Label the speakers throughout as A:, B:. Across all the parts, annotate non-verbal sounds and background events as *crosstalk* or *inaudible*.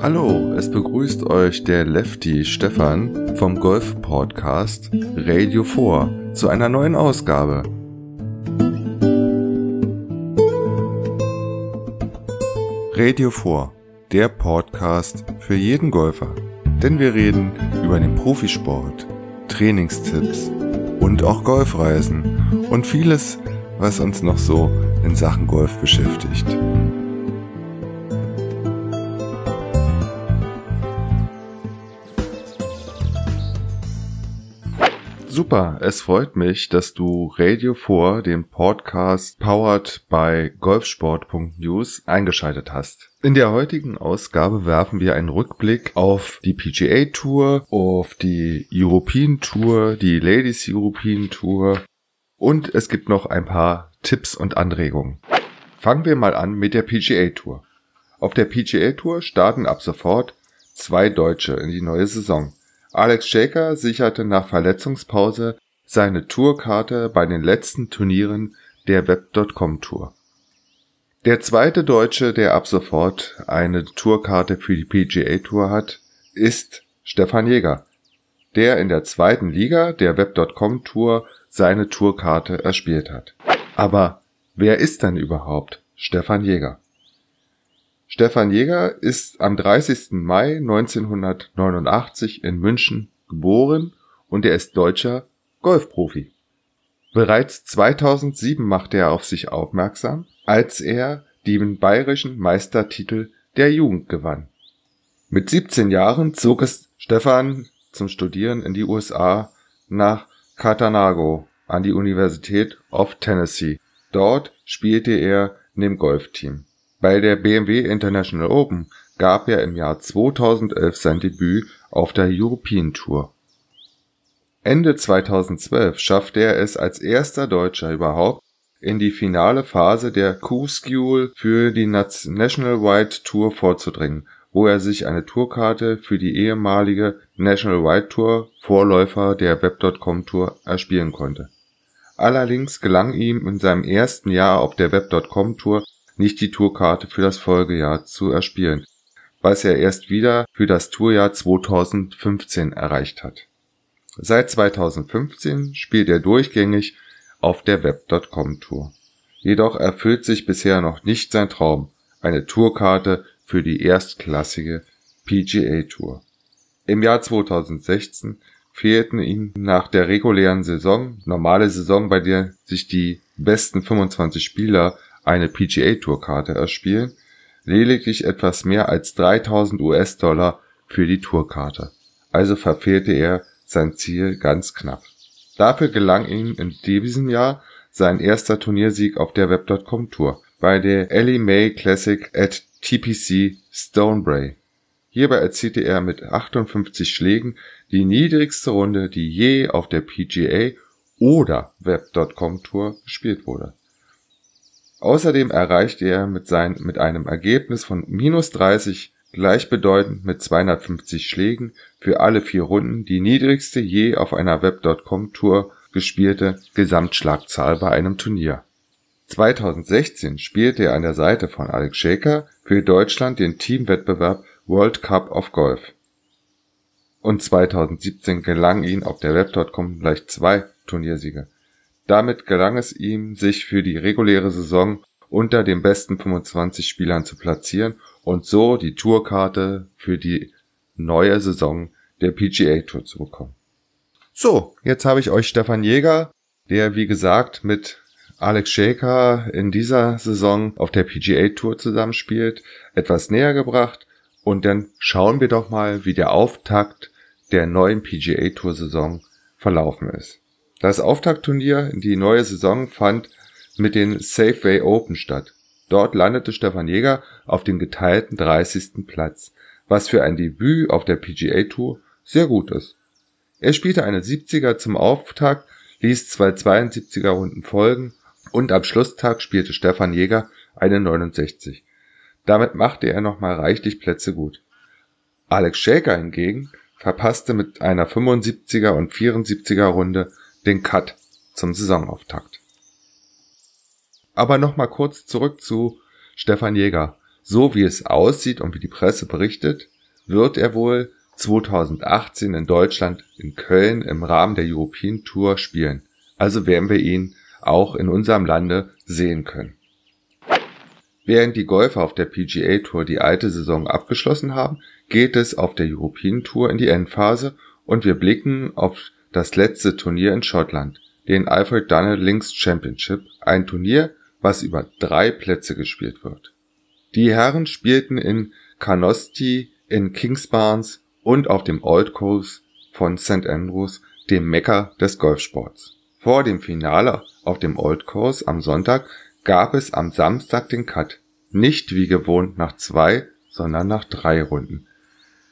A: Hallo, es begrüßt euch der Lefty Stefan vom Golf Podcast Radio 4 zu einer neuen Ausgabe. Radio 4, der Podcast für jeden Golfer. Denn wir reden über den Profisport, Trainingstipps und auch Golfreisen und vieles, was uns noch so in Sachen Golf beschäftigt. Super, es freut mich, dass du Radio 4, den Podcast powered by golfsport.news eingeschaltet hast. In der heutigen Ausgabe werfen wir einen Rückblick auf die PGA Tour, auf die European Tour, die Ladies European Tour und es gibt noch ein paar Tipps und Anregungen. Fangen wir mal an mit der PGA Tour. Auf der PGA Tour starten ab sofort zwei Deutsche in die neue Saison. Alex Shaker sicherte nach Verletzungspause seine Tourkarte bei den letzten Turnieren der Web.com Tour. Der zweite Deutsche, der ab sofort eine Tourkarte für die PGA Tour hat, ist Stefan Jäger, der in der zweiten Liga der Web.com Tour seine Tourkarte erspielt hat. Aber wer ist denn überhaupt Stefan Jäger? Stefan Jäger ist am 30. Mai 1989 in München geboren und er ist deutscher Golfprofi. Bereits 2007 machte er auf sich aufmerksam, als er den bayerischen Meistertitel der Jugend gewann. Mit 17 Jahren zog es Stefan zum Studieren in die USA nach Catanago an die Universität of Tennessee. Dort spielte er in dem Golfteam. Bei der BMW International Open gab er im Jahr 2011 sein Debüt auf der European Tour. Ende 2012 schaffte er es als erster Deutscher überhaupt in die finale Phase der Q-School für die National Wide Tour vorzudringen, wo er sich eine Tourkarte für die ehemalige National Wide Tour, Vorläufer der Web.com Tour, erspielen konnte. Allerdings gelang ihm in seinem ersten Jahr auf der Web.com Tour nicht die Tourkarte für das Folgejahr zu erspielen, was er erst wieder für das Tourjahr 2015 erreicht hat. Seit 2015 spielt er durchgängig auf der Web.com Tour. Jedoch erfüllt sich bisher noch nicht sein Traum, eine Tourkarte für die erstklassige PGA Tour. Im Jahr 2016 fehlten ihm nach der regulären Saison, normale Saison, bei der sich die besten 25 Spieler eine PGA-Tourkarte erspielen, lediglich etwas mehr als 3000 US-Dollar für die Tourkarte. Also verfehlte er sein Ziel ganz knapp. Dafür gelang ihm in diesem Jahr sein erster Turniersieg auf der Web.com Tour bei der Ellie Mae Classic at TPC Stonebray. Hierbei erzielte er mit 58 Schlägen die niedrigste Runde, die je auf der PGA oder Web.com Tour gespielt wurde. Außerdem erreichte er mit, sein, mit einem Ergebnis von minus 30 gleichbedeutend mit 250 Schlägen für alle vier Runden die niedrigste je auf einer Web.com Tour gespielte Gesamtschlagzahl bei einem Turnier. 2016 spielte er an der Seite von Alex Shaker für Deutschland den Teamwettbewerb World Cup of Golf. Und 2017 gelang ihm auf der Web.com gleich zwei Turniersiege. Damit gelang es ihm, sich für die reguläre Saison unter den besten 25 Spielern zu platzieren und so die Tourkarte für die neue Saison der PGA Tour zu bekommen. So, jetzt habe ich euch Stefan Jäger, der wie gesagt mit Alex Shaker in dieser Saison auf der PGA Tour zusammenspielt, etwas näher gebracht und dann schauen wir doch mal, wie der Auftakt der neuen PGA Tour Saison verlaufen ist. Das Auftaktturnier in die neue Saison fand mit den Safeway Open statt. Dort landete Stefan Jäger auf dem geteilten 30. Platz, was für ein Debüt auf der PGA Tour sehr gut ist. Er spielte eine 70er zum Auftakt, ließ zwei 72er Runden folgen und am Schlusstag spielte Stefan Jäger eine 69. Damit machte er nochmal reichlich Plätze gut. Alex Schäker hingegen verpasste mit einer 75er und 74er Runde den Cut zum Saisonauftakt. Aber nochmal kurz zurück zu Stefan Jäger. So wie es aussieht und wie die Presse berichtet, wird er wohl 2018 in Deutschland in Köln im Rahmen der European Tour spielen. Also werden wir ihn auch in unserem Lande sehen können. Während die Golfer auf der PGA Tour die alte Saison abgeschlossen haben, geht es auf der European Tour in die Endphase und wir blicken auf das letzte Turnier in Schottland, den Alfred Dunhill Links Championship, ein Turnier, was über drei Plätze gespielt wird. Die Herren spielten in Carnoustie, in Kingsbarns und auf dem Old Course von St Andrews, dem Mekka des Golfsports. Vor dem Finale auf dem Old Course am Sonntag gab es am Samstag den Cut, nicht wie gewohnt nach zwei, sondern nach drei Runden.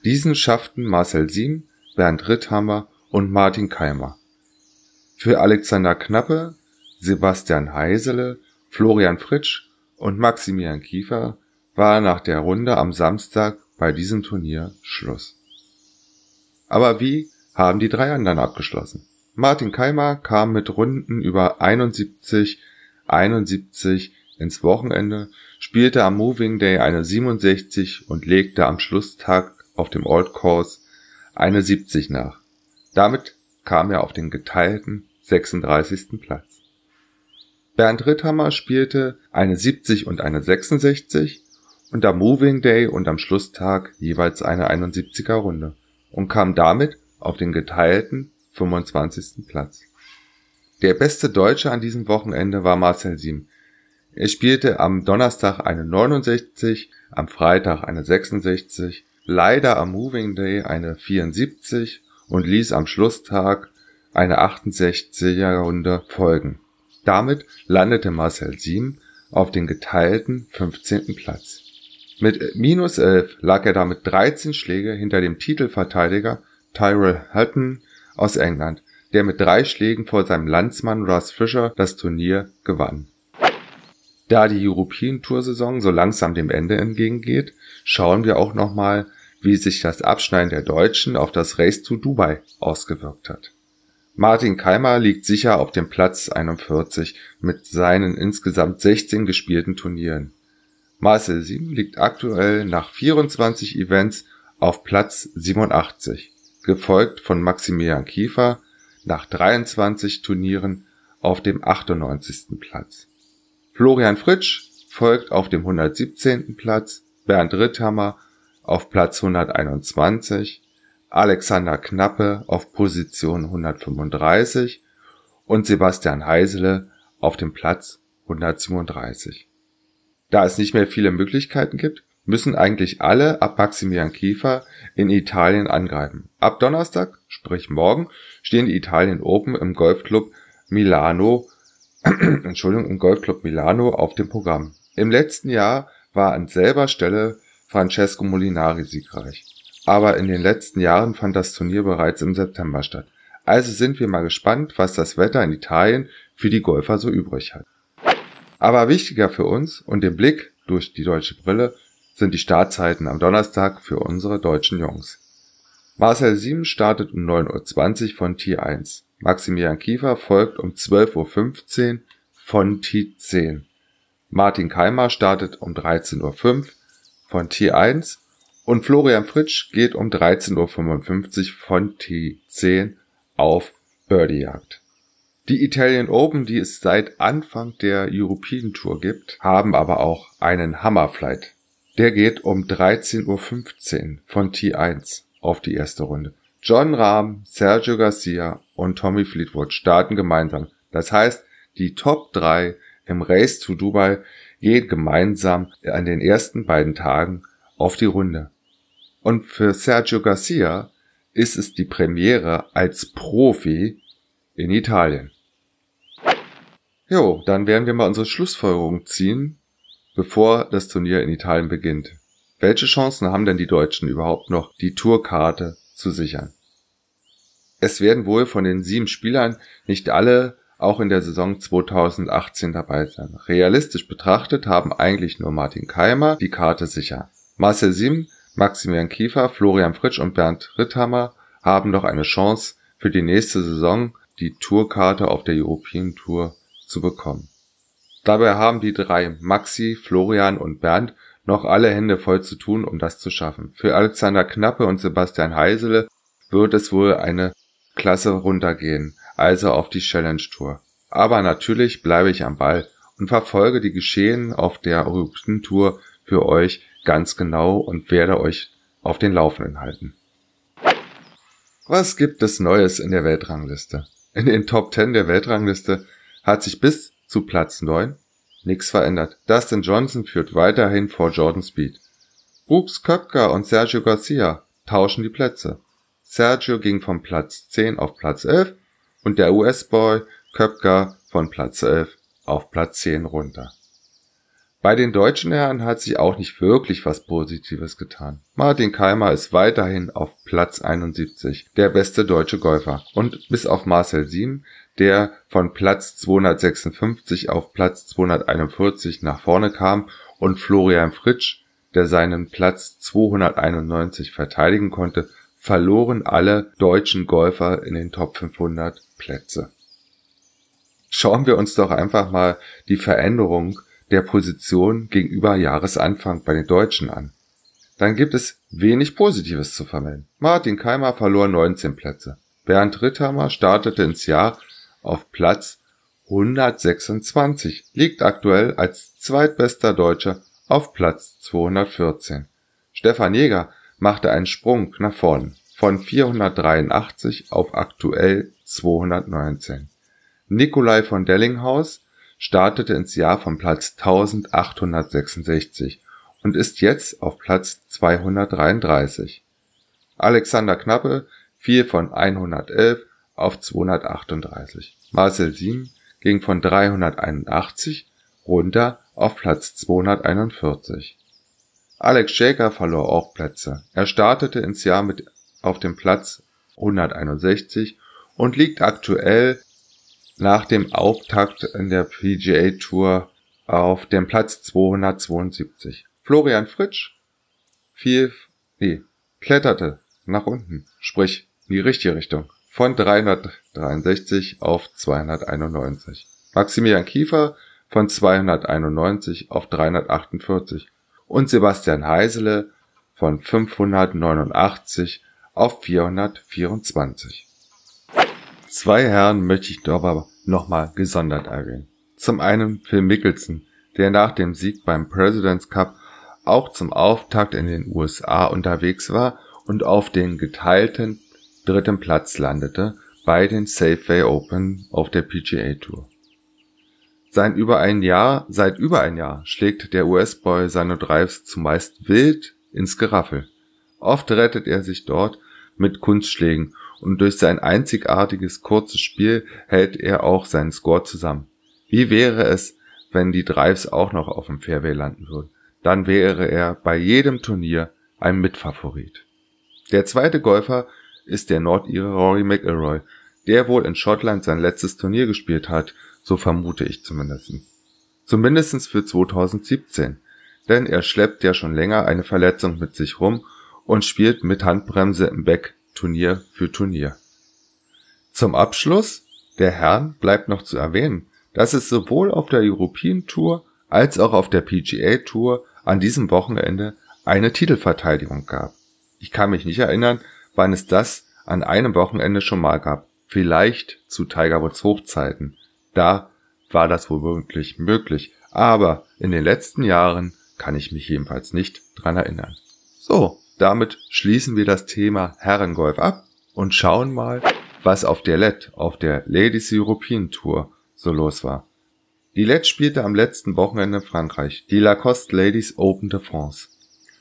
A: Diesen schafften Marcel Siem, Bernd Ritthammer und Martin Keimer. Für Alexander Knappe, Sebastian Heisele, Florian Fritsch und Maximilian Kiefer war nach der Runde am Samstag bei diesem Turnier Schluss. Aber wie haben die drei anderen abgeschlossen? Martin Keimer kam mit Runden über 71 71 ins Wochenende, spielte am Moving Day eine 67 und legte am Schlusstag auf dem Old Course eine 70 nach. Damit kam er auf den geteilten 36. Platz. Bernd Ritthammer spielte eine 70 und eine 66 und am Moving Day und am Schlusstag jeweils eine 71er Runde und kam damit auf den geteilten 25. Platz. Der beste Deutsche an diesem Wochenende war Marcel Siem. Er spielte am Donnerstag eine 69, am Freitag eine 66, leider am Moving Day eine 74 und ließ am Schlusstag eine 68er Runde folgen. Damit landete Marcel Siem auf den geteilten 15. Platz. Mit minus 11 lag er damit 13 Schläge hinter dem Titelverteidiger Tyrell Hutton aus England, der mit drei Schlägen vor seinem Landsmann Russ Fischer das Turnier gewann. Da die European Tour Saison so langsam dem Ende entgegengeht, schauen wir auch nochmal, wie sich das Abschneiden der Deutschen auf das Race to Dubai ausgewirkt hat. Martin Keimer liegt sicher auf dem Platz 41 mit seinen insgesamt 16 gespielten Turnieren. Marcel Sieben liegt aktuell nach 24 Events auf Platz 87, gefolgt von Maximilian Kiefer nach 23 Turnieren auf dem 98. Platz. Florian Fritsch folgt auf dem 117. Platz, Bernd Ritthammer auf Platz 121, Alexander Knappe auf Position 135 und Sebastian Heisele auf dem Platz 137. Da es nicht mehr viele Möglichkeiten gibt, müssen eigentlich alle ab Maximilian Kiefer in Italien angreifen. Ab Donnerstag, sprich morgen, stehen die Italien Open im Golfclub Milano, *clears throat* Entschuldigung, im Golfclub Milano auf dem Programm. Im letzten Jahr war an selber Stelle Francesco Molinari siegreich. Aber in den letzten Jahren fand das Turnier bereits im September statt. Also sind wir mal gespannt, was das Wetter in Italien für die Golfer so übrig hat. Aber wichtiger für uns und den Blick durch die deutsche Brille sind die Startzeiten am Donnerstag für unsere deutschen Jungs. Marcel Sieben startet um 9.20 Uhr von T1. Maximilian Kiefer folgt um 12.15 Uhr von T10. Martin Keimer startet um 13.05 Uhr von T1 und Florian Fritsch geht um 13.55 Uhr von T10 auf Birdiejagd. Die Italian Open, die es seit Anfang der European Tour gibt, haben aber auch einen Hammerflight. Der geht um 13.15 Uhr von T1 auf die erste Runde. John Rahm, Sergio Garcia und Tommy Fleetwood starten gemeinsam. Das heißt, die Top 3 im Race to Dubai gehen gemeinsam an den ersten beiden Tagen auf die Runde. Und für Sergio Garcia ist es die Premiere als Profi in Italien. Jo, dann werden wir mal unsere Schlussfolgerung ziehen, bevor das Turnier in Italien beginnt. Welche Chancen haben denn die Deutschen überhaupt noch, die Tourkarte zu sichern? Es werden wohl von den sieben Spielern nicht alle auch in der Saison 2018 dabei sein. Realistisch betrachtet haben eigentlich nur Martin Keimer die Karte sicher. Marcel Sim, Maximilian Kiefer, Florian Fritsch und Bernd Ritthammer haben noch eine Chance für die nächste Saison die Tourkarte auf der European Tour zu bekommen. Dabei haben die drei Maxi, Florian und Bernd noch alle Hände voll zu tun, um das zu schaffen. Für Alexander Knappe und Sebastian Heisele wird es wohl eine Klasse runtergehen, also auf die Challenge Tour. Aber natürlich bleibe ich am Ball und verfolge die Geschehen auf der European Tour für euch ganz genau und werde euch auf den Laufenden halten. Was gibt es Neues in der Weltrangliste? In den Top 10 der Weltrangliste hat sich bis zu Platz 9 nichts verändert. Dustin Johnson führt weiterhin vor Jordan Speed. Brooks Köpker und Sergio Garcia tauschen die Plätze. Sergio ging von Platz 10 auf Platz 11 und der US-Boy Köpker von Platz 11 auf Platz 10 runter. Bei den deutschen Herren hat sich auch nicht wirklich was Positives getan. Martin Keimer ist weiterhin auf Platz 71, der beste deutsche Golfer. Und bis auf Marcel Siem, der von Platz 256 auf Platz 241 nach vorne kam, und Florian Fritsch, der seinen Platz 291 verteidigen konnte, verloren alle deutschen Golfer in den Top 500 Plätze. Schauen wir uns doch einfach mal die Veränderung der Position gegenüber Jahresanfang bei den Deutschen an. Dann gibt es wenig Positives zu vermelden. Martin Keimer verlor 19 Plätze. Bernd Ritthammer startete ins Jahr auf Platz 126, liegt aktuell als zweitbester Deutscher auf Platz 214. Stefan Jäger machte einen Sprung nach vorn von 483 auf aktuell 219. Nikolai von Dellinghaus startete ins Jahr von Platz 1866 und ist jetzt auf Platz 233. Alexander Knappe fiel von 111 auf 238. Marcel Siem ging von 381 runter auf Platz 241. Alex Shaker verlor auch Plätze. Er startete ins Jahr mit auf dem Platz 161 und liegt aktuell nach dem Auftakt in der PGA Tour auf dem Platz 272. Florian Fritsch fiel, nee, kletterte nach unten, sprich in die richtige Richtung, von 363 auf 291. Maximilian Kiefer von 291 auf 348 und Sebastian Heisele von 589 auf 424. Zwei Herren möchte ich aber nochmal gesondert erwähnen. Zum einen Phil Mickelson, der nach dem Sieg beim President's Cup auch zum Auftakt in den USA unterwegs war und auf den geteilten dritten Platz landete bei den Safeway Open auf der PGA Tour. Sein über ein Jahr, seit über ein Jahr schlägt der US-Boy seine Drives zumeist wild ins Geraffel. Oft rettet er sich dort mit Kunstschlägen und durch sein einzigartiges kurzes Spiel hält er auch seinen Score zusammen. Wie wäre es, wenn die Drives auch noch auf dem Fairway landen würden? Dann wäre er bei jedem Turnier ein Mitfavorit. Der zweite Golfer ist der Nordire Rory McIlroy, der wohl in Schottland sein letztes Turnier gespielt hat, so vermute ich zumindest. Zumindestens für 2017, denn er schleppt ja schon länger eine Verletzung mit sich rum und spielt mit Handbremse im Back Turnier für Turnier. Zum Abschluss der Herren bleibt noch zu erwähnen, dass es sowohl auf der European Tour als auch auf der PGA Tour an diesem Wochenende eine Titelverteidigung gab. Ich kann mich nicht erinnern, wann es das an einem Wochenende schon mal gab. Vielleicht zu Tiger Woods Hochzeiten. Da war das wohl wirklich möglich. Aber in den letzten Jahren kann ich mich jedenfalls nicht dran erinnern. So, damit schließen wir das Thema Herrengolf ab und schauen mal, was auf der LED, auf der Ladies European Tour so los war. Die LED spielte am letzten Wochenende in Frankreich. Die Lacoste Ladies Open de France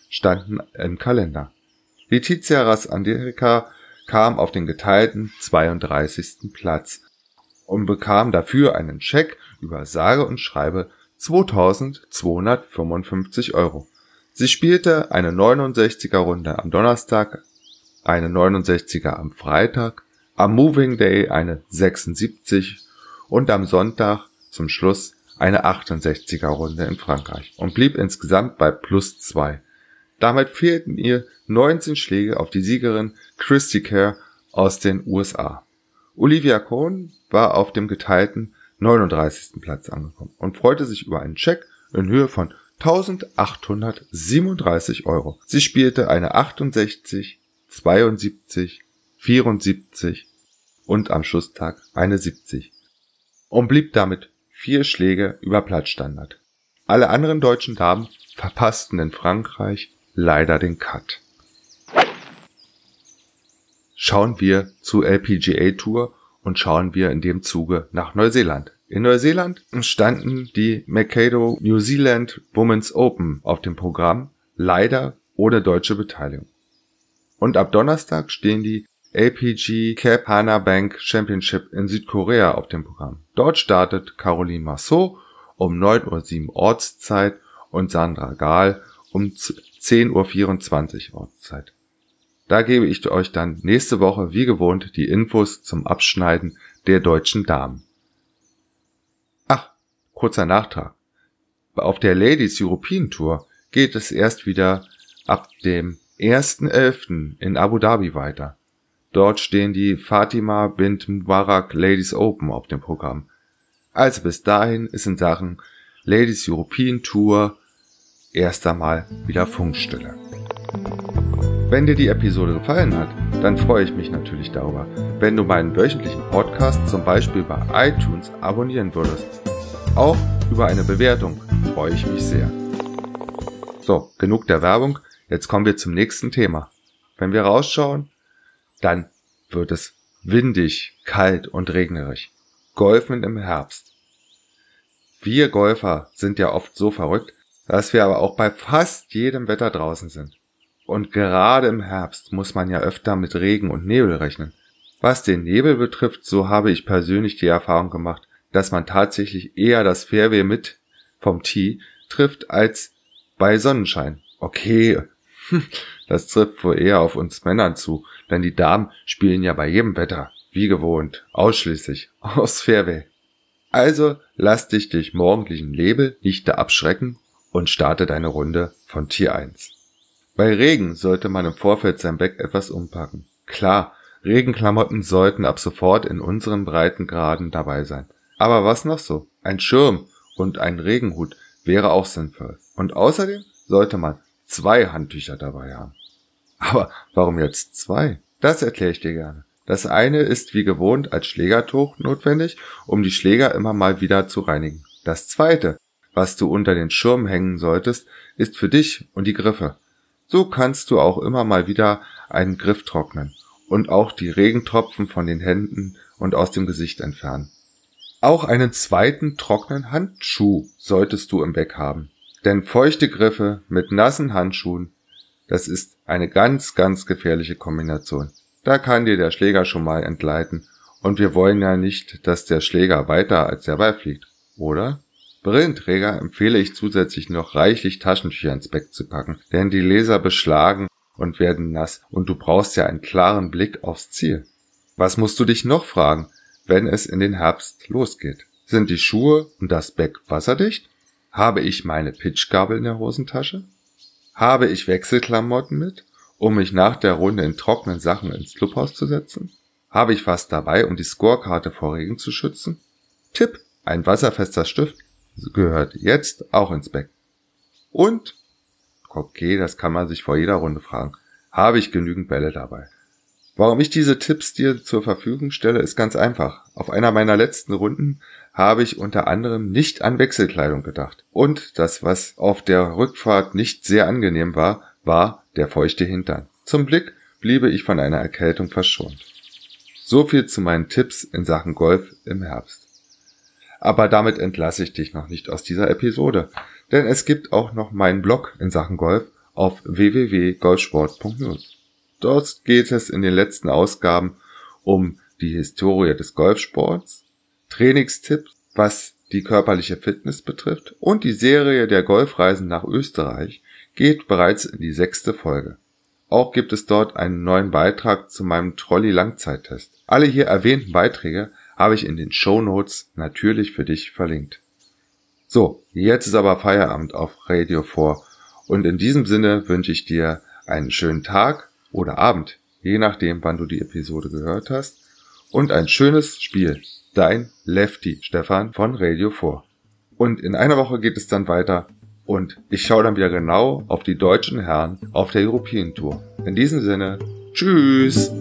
A: standen im Kalender. Letizia Ras-Anderica kam auf den geteilten 32. Platz und bekam dafür einen Scheck über sage und schreibe 2255 Euro. Sie spielte eine 69er Runde am Donnerstag, eine 69er am Freitag, am Moving Day eine 76 und am Sonntag zum Schluss eine 68er Runde in Frankreich und blieb insgesamt bei plus zwei. Damit fehlten ihr 19 Schläge auf die Siegerin Christy Kerr aus den USA. Olivia Cohn war auf dem geteilten 39. Platz angekommen und freute sich über einen Check in Höhe von 1837 Euro. Sie spielte eine 68, 72, 74 und am Schlusstag eine 70 und blieb damit vier Schläge über Platzstandard. Alle anderen deutschen Damen verpassten in Frankreich leider den Cut. Schauen wir zur LPGA Tour und schauen wir in dem Zuge nach Neuseeland. In Neuseeland standen die Makado New Zealand Women's Open auf dem Programm, leider ohne deutsche Beteiligung. Und ab Donnerstag stehen die LPG Cap Hana Bank Championship in Südkorea auf dem Programm. Dort startet Caroline Marceau um 9.07 Uhr Ortszeit und Sandra Gahl um 10.24 Uhr Ortszeit. Da gebe ich euch dann nächste Woche wie gewohnt die Infos zum Abschneiden der deutschen Damen. Ach, kurzer Nachtrag. Auf der Ladies European Tour geht es erst wieder ab dem 1.11. in Abu Dhabi weiter. Dort stehen die Fatima bint Mubarak Ladies Open auf dem Programm. Also bis dahin ist in Sachen Ladies European Tour erst einmal wieder Funkstille. Wenn dir die Episode gefallen hat, dann freue ich mich natürlich darüber, wenn du meinen wöchentlichen Podcast zum Beispiel bei iTunes abonnieren würdest. Auch über eine Bewertung freue ich mich sehr. So, genug der Werbung, jetzt kommen wir zum nächsten Thema. Wenn wir rausschauen, dann wird es windig, kalt und regnerisch. Golfen im Herbst. Wir Golfer sind ja oft so verrückt, dass wir aber auch bei fast jedem Wetter draußen sind. Und gerade im Herbst muss man ja öfter mit Regen und Nebel rechnen. Was den Nebel betrifft, so habe ich persönlich die Erfahrung gemacht, dass man tatsächlich eher das Fairway mit vom Tee trifft als bei Sonnenschein. Okay, *laughs* das trifft wohl eher auf uns Männern zu, denn die Damen spielen ja bei jedem Wetter, wie gewohnt, ausschließlich *laughs* aus Fairway. Also lass dich durch morgendlichen Nebel nicht da abschrecken und starte deine Runde von Tier 1. Bei Regen sollte man im Vorfeld sein Beck etwas umpacken. Klar, Regenklamotten sollten ab sofort in unseren Breitengraden dabei sein. Aber was noch so? Ein Schirm und ein Regenhut wäre auch sinnvoll. Und außerdem sollte man zwei Handtücher dabei haben. Aber warum jetzt zwei? Das erkläre ich dir gerne. Das eine ist wie gewohnt als Schlägertuch notwendig, um die Schläger immer mal wieder zu reinigen. Das zweite, was du unter den Schirm hängen solltest, ist für dich und die Griffe. So kannst du auch immer mal wieder einen Griff trocknen und auch die Regentropfen von den Händen und aus dem Gesicht entfernen. Auch einen zweiten trockenen Handschuh solltest du im Bag haben. Denn feuchte Griffe mit nassen Handschuhen, das ist eine ganz, ganz gefährliche Kombination. Da kann dir der Schläger schon mal entgleiten. Und wir wollen ja nicht, dass der Schläger weiter als der Ball fliegt, oder? Brillenträger empfehle ich zusätzlich noch reichlich Taschentücher ins Beck zu packen, denn die Laser beschlagen und werden nass und du brauchst ja einen klaren Blick aufs Ziel. Was musst du dich noch fragen, wenn es in den Herbst losgeht? Sind die Schuhe und das Beck wasserdicht? Habe ich meine Pitchgabel in der Hosentasche? Habe ich Wechselklamotten mit, um mich nach der Runde in trockenen Sachen ins Clubhaus zu setzen? Habe ich was dabei, um die Scorekarte vor Regen zu schützen? Tipp, ein wasserfester Stift gehört jetzt auch ins Beck. Und, okay, das kann man sich vor jeder Runde fragen, habe ich genügend Bälle dabei? Warum ich diese Tipps dir zur Verfügung stelle, ist ganz einfach. Auf einer meiner letzten Runden habe ich unter anderem nicht an Wechselkleidung gedacht. Und das, was auf der Rückfahrt nicht sehr angenehm war, war der feuchte Hintern. Zum Blick bliebe ich von einer Erkältung verschont. So viel zu meinen Tipps in Sachen Golf im Herbst. Aber damit entlasse ich dich noch nicht aus dieser Episode, denn es gibt auch noch meinen Blog in Sachen Golf auf www.golfsport.news. Dort geht es in den letzten Ausgaben um die Historie des Golfsports, Trainingstipps, was die körperliche Fitness betrifft und die Serie der Golfreisen nach Österreich geht bereits in die sechste Folge. Auch gibt es dort einen neuen Beitrag zu meinem Trolley-Langzeittest. Alle hier erwähnten Beiträge habe ich in den Show Notes natürlich für dich verlinkt. So, jetzt ist aber Feierabend auf Radio 4 und in diesem Sinne wünsche ich dir einen schönen Tag oder Abend, je nachdem, wann du die Episode gehört hast und ein schönes Spiel. Dein Lefty Stefan von Radio 4. Und in einer Woche geht es dann weiter Und ich schaue dann wieder genau auf die deutschen Herren auf der European Tour. In diesem Sinne, tschüss!